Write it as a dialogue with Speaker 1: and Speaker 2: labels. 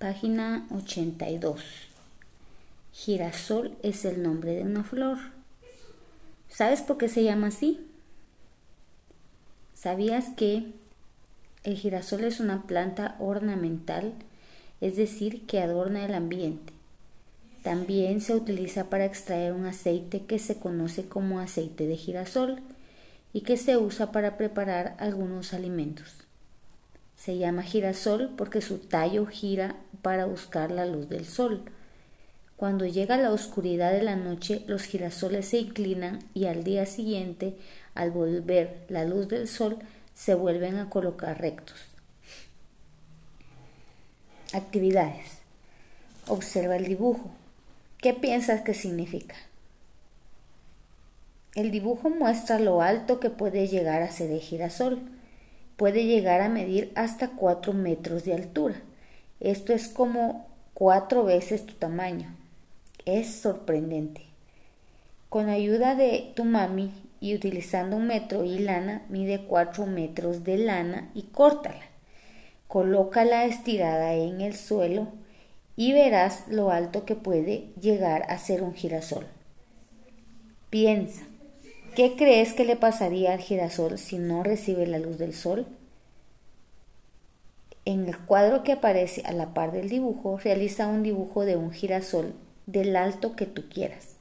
Speaker 1: Página 82. Girasol es el nombre de una flor. ¿Sabes por qué se llama así? ¿Sabías que el girasol es una planta ornamental, es decir, que adorna el ambiente? También se utiliza para extraer un aceite que se conoce como aceite de girasol y que se usa para preparar algunos alimentos. Se llama girasol porque su tallo gira para buscar la luz del sol. Cuando llega la oscuridad de la noche, los girasoles se inclinan y al día siguiente, al volver la luz del sol, se vuelven a colocar rectos. Actividades. Observa el dibujo. ¿Qué piensas que significa? El dibujo muestra lo alto que puede llegar a ser el girasol. Puede llegar a medir hasta 4 metros de altura. Esto es como cuatro veces tu tamaño. Es sorprendente. Con ayuda de tu mami y utilizando un metro y lana, mide 4 metros de lana y córtala. Colócala estirada en el suelo y verás lo alto que puede llegar a ser un girasol. Piensa, ¿qué crees que le pasaría al girasol si no recibe la luz del sol? En el cuadro que aparece a la par del dibujo, realiza un dibujo de un girasol del alto que tú quieras.